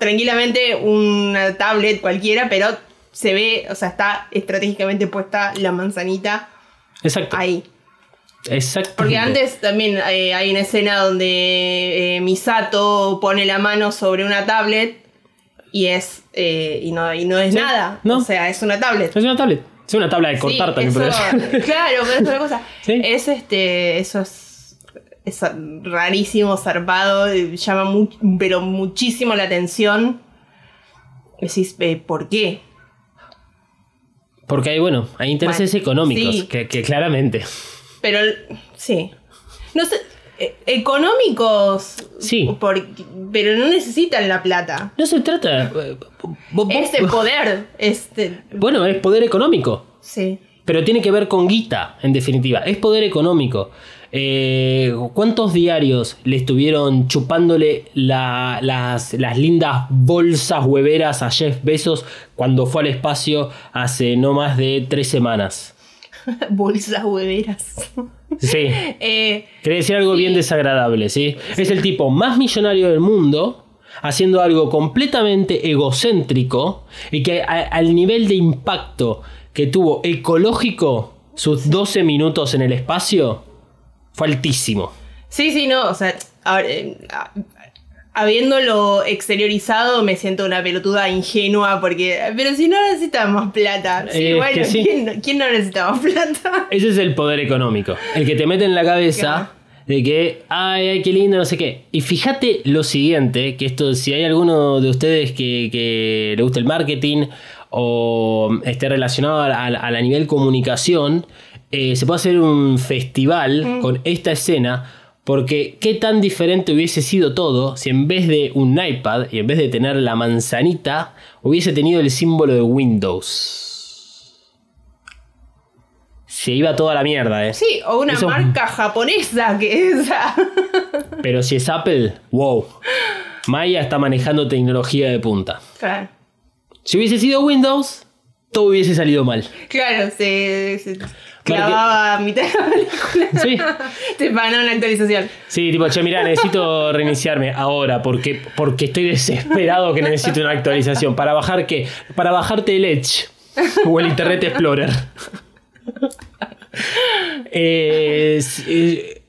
tranquilamente una tablet cualquiera, pero se ve, o sea, está estratégicamente puesta la manzanita Exacto. ahí. Exacto. Porque antes también eh, hay una escena donde eh, Misato pone la mano sobre una tablet y es eh, y no, y no es Sí, nada. no. O sea, es una tablet. Es una tablet. Es una tabla de cortar Sí, también, eso- ser. Claro, pero es otra cosa. Sí. Es este. Eso es. Es rarísimo, zarpado. Llama mu- pero muchísimo la atención. Decís, eh, ¿por qué? Porque hay, bueno, hay intereses Bueno, económicos, que, que claramente. Pero sí. No sé. eh, Económicos. Sí. por- pero no necesitan la plata. No se trata. eh, vos- Este poder. Este. bueno, es poder económico. Sí. Pero tiene que ver con guita, en definitiva. Es poder económico. Eh, ¿Cuántos diarios le estuvieron chupándole la- las, las lindas bolsas hueveras a Jeff Bezos cuando fue al espacio hace no más de tres semanas? Bolsas hueveras. Sí. Eh, Quería decir algo bien desagradable, ¿sí? Es el tipo más millonario del mundo haciendo algo completamente egocéntrico y que a- al nivel de impacto que tuvo ecológico sus 12 minutos en el espacio fue altísimo. Sí, sí, no, o sea, ahora, habiéndolo exteriorizado me siento una pelotuda ingenua porque, pero si no necesitamos plata, sí, Eh, bueno, sí. ¿quién, no- quién no necesita más plata? Ese es el poder económico. El que te mete en la cabeza de que, ay, ay, qué lindo, no sé qué. Y fíjate lo siguiente, que esto, si hay alguno de ustedes que, que le gusta el marketing o esté relacionado a, a- a la nivel comunicación, eh, se puede hacer un festival con esta escena. Porque qué tan diferente hubiese sido todo si en vez de un iPad y en vez de tener la manzanita, hubiese tenido el símbolo de Windows. Se iba toda la mierda, ¿eh? Sí, o una Eso- marca japonesa que es... Pero si es Apple, wow. Maya está manejando tecnología de punta. claro, Si hubiese sido Windows, todo hubiese salido mal. claro, se, se clavaba a mitad de la película. Sí. Te pagaba una actualización. Sí, tipo, che, mirá, necesito reiniciarme ahora porque, porque estoy desesperado que necesito una actualización. ¿Para bajar qué? Para bajarte el Edge o el Internet Explorer. Eh, eh,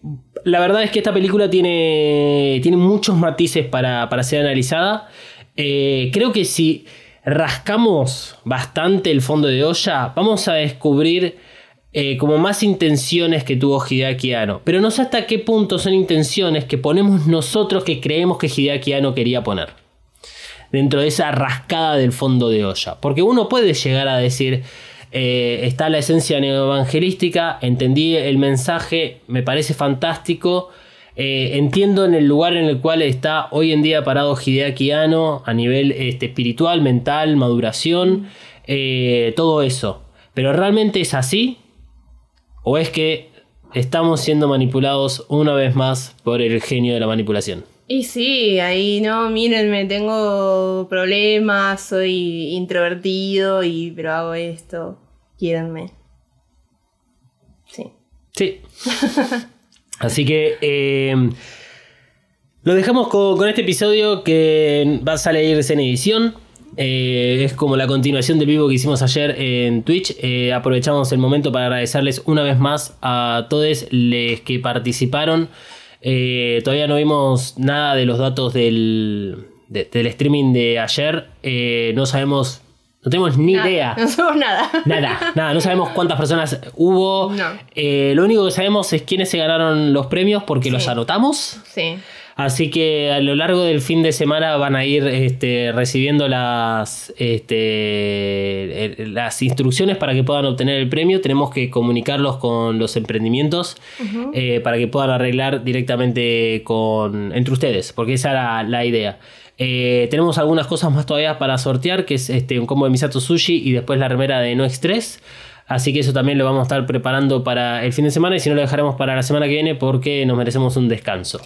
la verdad es que esta película tiene, tiene muchos matices para, para ser analizada. Eh, creo que si rascamos bastante el fondo de olla, vamos a descubrir eh, como más intenciones que tuvo Hideaki Anno. Pero no sé hasta qué punto son intenciones que ponemos nosotros que creemos que Hideaki Anno quería poner. Dentro de esa rascada del fondo de olla. Porque uno puede llegar a decir, eh, está la esencia neoevangelística, entendí el mensaje, me parece fantástico. eh, entiendo en el lugar en el cual está hoy en día parado Hideaki Anno a nivel este, espiritual, mental, maduración, todo eso. Pero ¿realmente es así? ¿O es que estamos siendo manipulados una vez más por el genio de la manipulación? Y sí, ahí no, mírenme, tengo problemas, soy introvertido y pero hago esto, quiéranme. Sí. Sí. Así que eh, lo dejamos con, con este episodio que va a salir en edición. Eh, es como la continuación del vivo que hicimos ayer en Twitch. Eh, aprovechamos el momento para agradecerles una vez más a todos los que participaron. Eh, todavía no vimos nada de los datos del, de- del streaming de ayer. No sabemos No tenemos ni Nada, idea. No sabemos nada. Nada, nada, no sabemos cuántas personas hubo. No. Eh, lo único que sabemos es quiénes se ganaron los premios porque los anotamos. Sí. Así que a lo largo del fin de semana van a ir este, recibiendo las, este, las instrucciones para que puedan obtener el premio. Tenemos que comunicarlos con los emprendimientos eh, para que puedan arreglar directamente con, entre ustedes, porque esa era la idea. Eh, tenemos algunas cosas más todavía para sortear, que es este, un combo de Misato Sushi y después la remera de No Extress. Así que eso también lo vamos a estar preparando para el fin de semana y si no lo dejaremos para la semana que viene porque nos merecemos un descanso.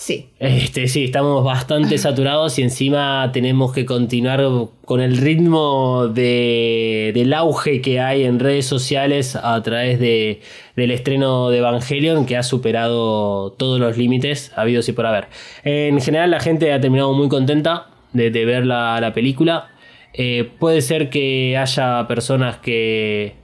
Sí. Este, sí, estamos bastante saturados y encima tenemos que continuar con el ritmo de, del auge que hay en redes sociales a través de, del estreno de Evangelion que ha superado todos los límites habidos y por haber. En general la gente ha terminado muy contenta de, de ver la, la película. Eh, puede ser que haya personas que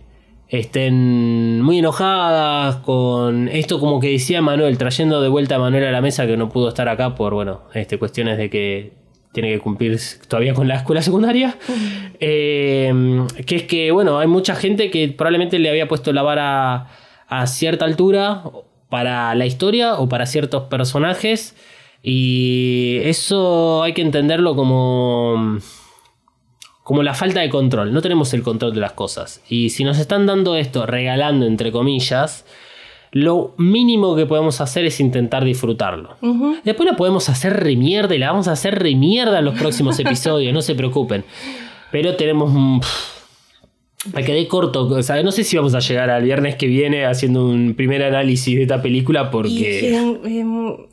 estén muy enojadas con esto como que decía Manuel, trayendo de vuelta a Manuel a la mesa que no pudo estar acá por, bueno, este, cuestiones de que tiene que cumplir todavía con la escuela secundaria. Eh, que es que, bueno, hay mucha gente que probablemente le había puesto la vara a cierta altura para la historia o para ciertos personajes. Y eso hay que entenderlo como como la falta de control. No tenemos el control de las cosas. Y si nos están dando esto, regalando entre comillas, lo mínimo que podemos hacer es intentar disfrutarlo. Después lo podemos hacer remierda y la vamos a hacer remierda en los próximos episodios, no se preocupen. Pero tenemos un... Me quedé corto, o sea, no sé si vamos a llegar al viernes que viene haciendo un primer análisis de esta película Y porque... que,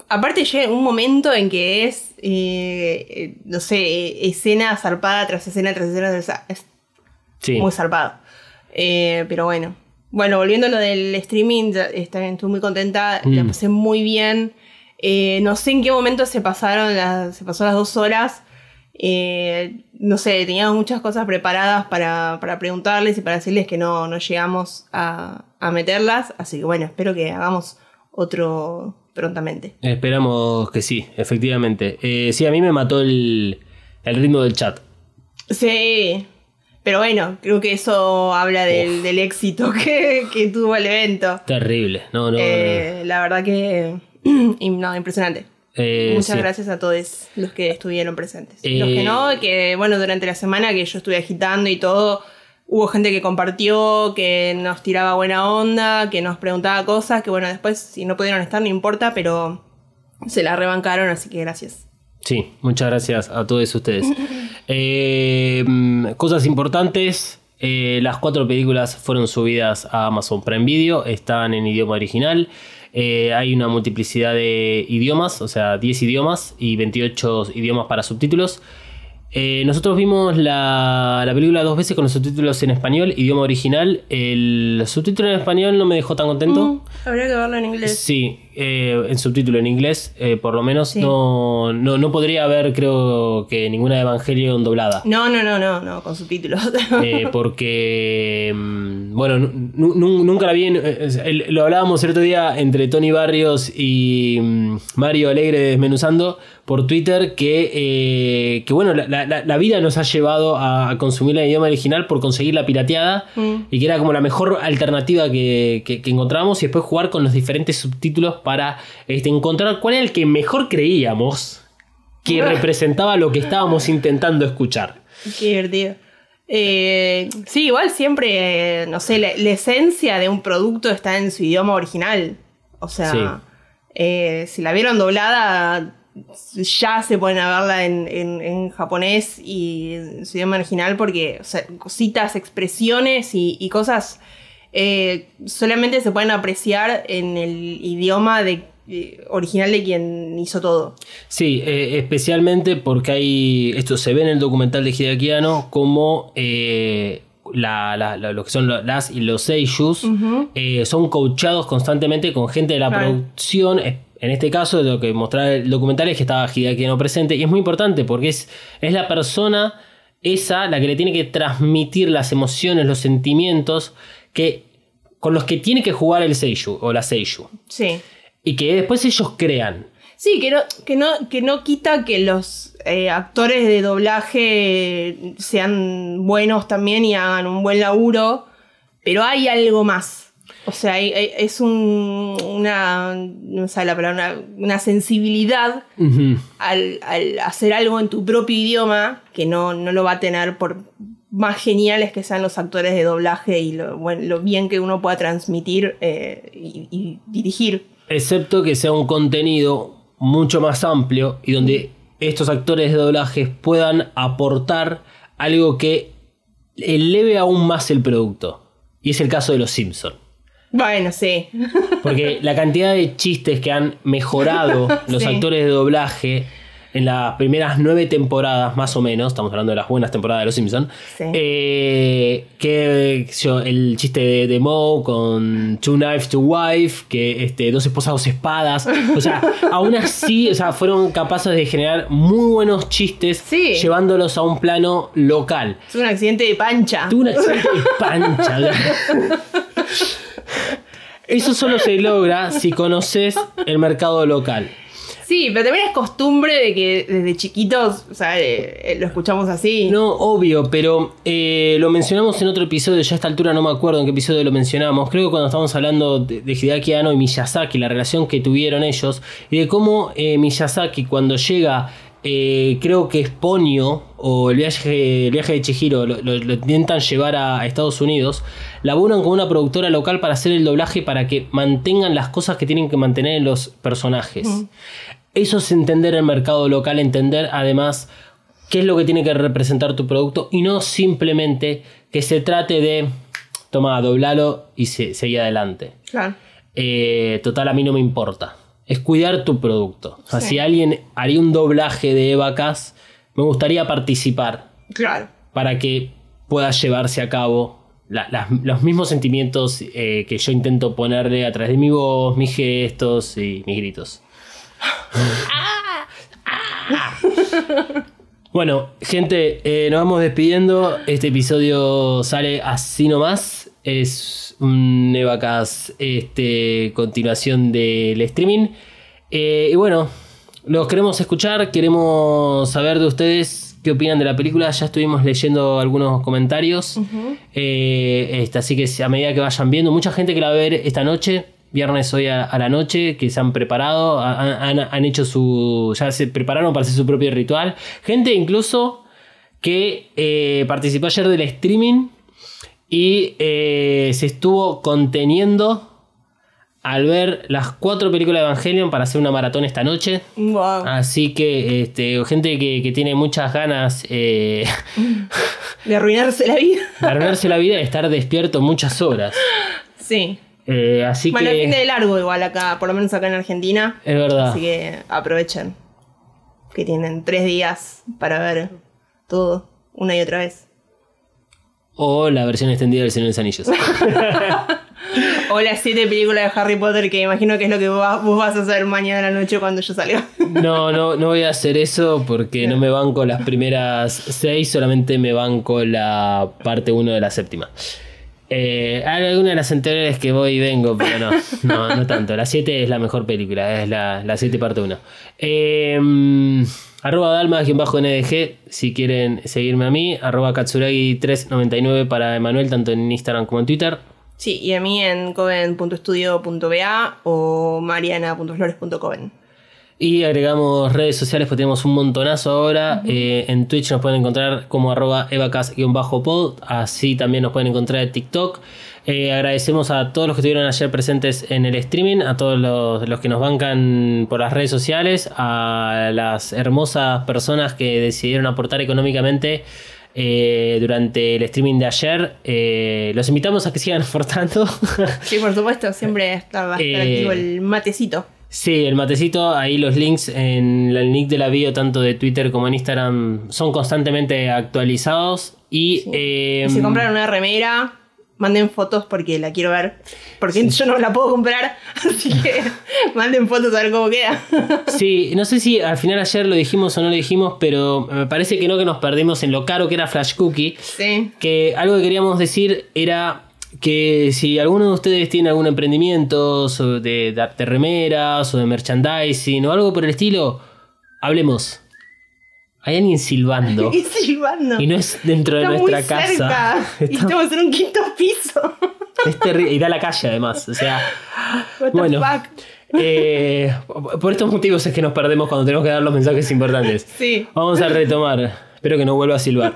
aparte llega un momento en que es, eh, eh, no sé, eh, escena zarpada tras escena tras escena. tras escena. Es Sí. muy zarpado. Pero bueno. Bueno, volviendo a lo del streaming, estuve muy contenta, la Mm. pasé muy bien. No sé en qué momento se pasaron las, se pasó las dos horas. Eh, no sé, teníamos muchas cosas preparadas para, para preguntarles y para decirles que no, no llegamos a, a meterlas. Así que bueno, espero que hagamos otro prontamente. Esperamos que sí, efectivamente. Eh, sí, a mí me mató el, el ritmo del chat. Sí, pero bueno, creo que eso habla del, del éxito que, que tuvo el evento. Terrible. No, no. Eh, la verdad que no, impresionante. Eh, Muchas sí. gracias a todos los que estuvieron presentes. Eh, Los que no, que bueno, durante la semana que yo estuve agitando y todo, hubo gente que compartió, que nos tiraba buena onda, que nos preguntaba cosas, que bueno, después si no pudieron estar no importa, pero se la rebancaron, así que gracias. Sí, muchas gracias a todos ustedes. Eh, mm, cosas importantes. eh, las cuatro películas fueron subidas a Amazon Prime Video, están en idioma original. Eh, hay una multiplicidad de idiomas, o sea, 10 idiomas y 28 idiomas para subtítulos. Eh, nosotros vimos la, la película dos veces con los subtítulos en español, idioma original. El subtítulo en español no me dejó tan contento. Mm, habría que verlo en inglés. Sí, eh, en subtítulo en inglés, eh, por lo menos Sí. no, no, no podría haber, creo que ninguna de Evangelion doblada. No, no, no, no, no, con subtítulos. Eh, porque, mm, bueno, nu- nu- nunca la vi. en- lo hablábamos el otro día entre Tony Barrios y mm, Mario Alegre desmenuzando por Twitter que, que bueno, la, la- la vida nos ha llevado a, a consumir el idioma original por conseguir la pirateada Mm. y que era como la mejor alternativa que, que- que encontramos y después jugar con los diferentes subtítulos para este, encontrar cuál era el que mejor creíamos que representaba lo que estábamos intentando escuchar. Qué divertido. Eh, sí, igual siempre, eh, no sé, la, la esencia de un producto está en su idioma original. O sea, Sí. eh, si la vieron doblada, ya se pueden a verla en, en- en japonés y en su idioma original porque o sea, cositas, expresiones y, y cosas eh, solamente se pueden apreciar en el idioma de, eh, original de quien hizo todo. Sí, eh, especialmente porque hay. Esto se ve en el documental de Hideaki Anno como eh, la- la- la- lo que son las y los seiyus eh, son coachados constantemente con gente de la Claro. producción. En este caso, lo que mostraba el documental es que estaba Hideaki Anno presente. Y es muy importante porque es, es la persona esa la que le tiene que transmitir las emociones, los sentimientos que, con los que tiene que jugar el seiyuu o la seiyuu. Sí. Y que después ellos crean. Sí, que no, que no, que no quita que los eh, actores de doblaje sean buenos también y hagan un buen laburo, pero hay algo más. O sea, hay- hay- es un, una, no sé la palabra, una, una sensibilidad al, al hacer algo en tu propio idioma que no, no lo va a tener por más geniales que sean los actores de doblaje y lo, bueno, lo bien que uno pueda transmitir eh, y, y dirigir. Excepto que sea un contenido mucho más amplio y donde estos actores de doblaje puedan aportar algo que eleve aún más el producto. Y es el caso de los Simpsons. Bueno, sí. Porque la cantidad de chistes que han mejorado los Sí. actores de doblaje en las primeras nueve temporadas, más o menos, estamos hablando de las buenas temporadas de Los Simpsons, Sí. eh, que yo, el chiste de, de Moe con Two Knives to Wife, que este, dos esposas, dos espadas, o sea, aún así, o sea, fueron capaces de generar muy buenos chistes, Sí. llevándolos a un plano local. Es un accidente de pancha. Tuve una accidente de pancha. Eso solo se logra si conoces el mercado local. Sí, pero también es costumbre de que desde chiquitos, o sea, eh, eh, lo escuchamos así. No, obvio, pero eh, lo mencionamos en otro episodio, ya a esta altura no me acuerdo en qué episodio lo mencionamos. Creo que cuando estábamos hablando de, de Hideaki Anno y Miyazaki, la relación que tuvieron ellos, y de cómo Miyazaki cuando llega, eh, creo que es Ponyo, o el viaje, el viaje de Chihiro, lo, lo- lo intentan llevar a, a Estados Unidos, laburan con una productora local para hacer el doblaje para que mantengan las cosas que tienen que mantener en los personajes. Eso es entender el mercado local, entender además qué es lo que tiene que representar tu producto y no simplemente que se trate de, toma, doblalo y se, seguí adelante. Claro. Eh, total, a mí no me importa. Es cuidar tu producto. O sea, Sí. si alguien haría un doblaje de Eva Cass, me gustaría participar Claro. para que pueda llevarse a cabo la- los mismos sentimientos eh, que yo intento ponerle a través de mi voz, mis gestos y mis gritos. Bueno, gente, eh, nos vamos despidiendo. Este episodio sale así nomás. Es un Evacas, este, continuación del streaming. Eh, y bueno, los queremos escuchar, queremos saber de ustedes qué opinan de la película. Ya estuvimos leyendo algunos comentarios. Eh, este, así que a medida que vayan viendo, mucha gente que la va a ver esta noche, viernes hoy a, a la noche, que se han preparado, ha- han, han hecho su. ya se prepararon para hacer su propio ritual. Gente incluso que eh, participó ayer del streaming y eh, se estuvo conteniendo al ver las cuatro películas de Evangelion para hacer una maratón esta noche. Wow. Así que este, gente que, que tiene muchas ganas eh, De arruinarse la vida. de arruinarse la vida y estar despierto muchas horas. Sí. Eh, así Bueno, que fin de largo igual acá, por lo menos acá en Argentina. es verdad. Así que aprovechen. Que tienen tres días para ver todo, una y otra vez. O la versión extendida del Señor de los Anillos. O las siete películas de Harry Potter, que imagino que es lo que vos, vas a hacer mañana a la noche cuando yo salga. No, no, no voy a hacer eso porque no me banco las primeras seis, solamente me banco la parte 1 de la séptima. Eh, hay algunas de las anteriores que voy y vengo, pero no, no, no tanto. La 7 es la mejor película, es la, la 7 parte 1. Eh, arroba dalma-ndg si quieren seguirme a mí. Arroba katsuragi399 para Emanuel, tanto en Instagram como en Twitter. Sí, y a mí en coven.studio.ba o mariana.flores.coven. Y agregamos redes sociales porque tenemos un montonazo ahora. Eh, en Twitch nos pueden encontrar como arroba evacas-pod. Así también nos pueden encontrar en TikTok. Eh, agradecemos a todos los que estuvieron ayer presentes en el streaming, a todos los, los que nos bancan por las redes sociales, a las hermosas personas que decidieron aportar económicamente eh, durante el streaming de ayer. Eh, los invitamos a que sigan aportando. Sí, por supuesto, siempre está va a estar activo el matecito. Sí, el matecito, ahí los links en el link de la bio, tanto de Twitter como en Instagram, son constantemente actualizados. Y, eh, Y si compraron una remera, manden fotos porque la quiero ver. Porque yo no la puedo comprar, así que manden fotos a ver cómo queda. sí, no sé si al final ayer lo dijimos o no lo dijimos, pero me parece que no, que nos perdimos en lo caro que era Flash Cookie. Sí. Que algo que queríamos decir era que si alguno de ustedes tiene algún emprendimiento sobre- de, de remeras o de merchandising o algo por el estilo, hablemos. Hay alguien silbando. Y silbando. Y no es dentro de nuestra muy casa. cerca. Y Está- estamos en un quinto piso. es terrible. Y da a la calle además. O sea, What the Bueno. fuck. eh, por estos motivos es que nos perdemos cuando tenemos que dar los mensajes importantes. Sí. Vamos a retomar. Espero que no vuelva a silbar.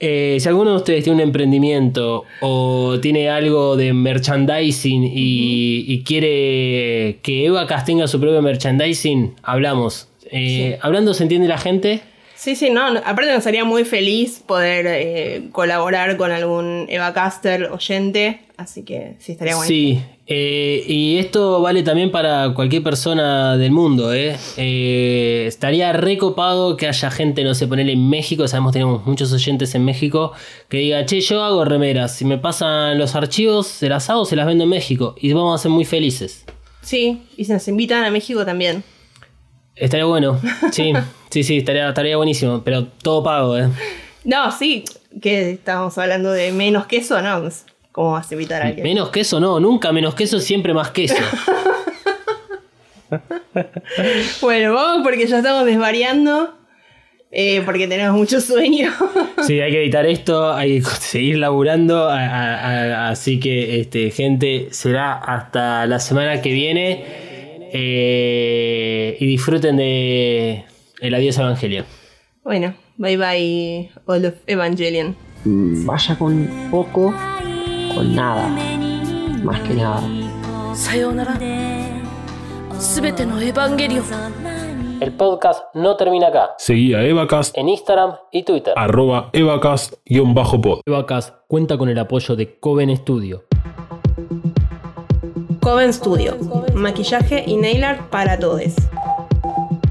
Eh, si alguno de ustedes tiene un emprendimiento o tiene algo de merchandising y, y quiere que Evacas tenga su propio merchandising, hablamos. Eh, Hablando se entiende la gente. Sí, sí, no. no, Aparte nos haría muy feliz poder eh, colaborar con algún Evacaster oyente. Así que sí, estaría bueno. Sí, eh, y esto vale también para cualquier persona del mundo. ¿eh? Eh, estaría recopado que haya gente, no sé, ponerle en México, sabemos que tenemos muchos oyentes en México, que diga, che, yo hago remeras, si me pasan los archivos, se las hago, se las vendo en México y vamos a ser muy felices. Sí, y si nos invitan a México también. Estaría bueno, sí, sí, sí, estaría, estaría buenísimo, pero todo pago, ¿eh? No, sí, que estábamos hablando de menos queso, ¿no? ¿Cómo vas a invitar a alguien? Menos queso, no, nunca menos queso, siempre más queso. Bueno, vamos porque ya estamos desvariando. eh, porque tenemos mucho sueño. Sí, hay que editar esto, hay que seguir laburando. a- a- a- así que, este, gente, será hasta la semana que viene. eh, y disfruten de el adiós Evangelio. bueno, bye bye, All of Evangelion. Mm, Vaya con poco, con nada, más que nada. Sayonara. El podcast no termina acá. Seguí a Evacast en Instagram y Twitter. Arroba Evacast-pod. Evacast cuenta con el apoyo de Coven Studio. Coven Studio. Maquillaje y nail art para todos.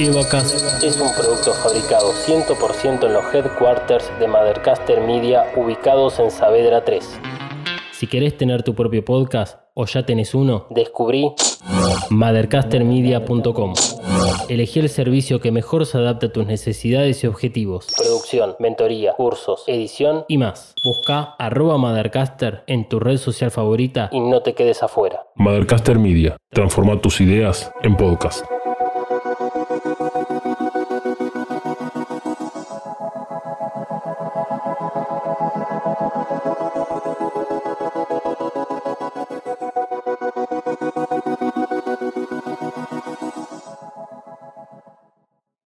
Evacast es un producto fabricado 100% en los headquarters de Mothercaster Media ubicados en Saavedra 3. Si querés tener tu propio podcast o ya tenés uno, descubrí mothercastermedia.com. Elegí el servicio que mejor se adapta a tus necesidades y objetivos. Producción, mentoría, cursos, edición y más. Busca arroba Mothercaster en tu red social favorita y no te quedes afuera. Mothercaster Media. Transforma tus ideas en podcast.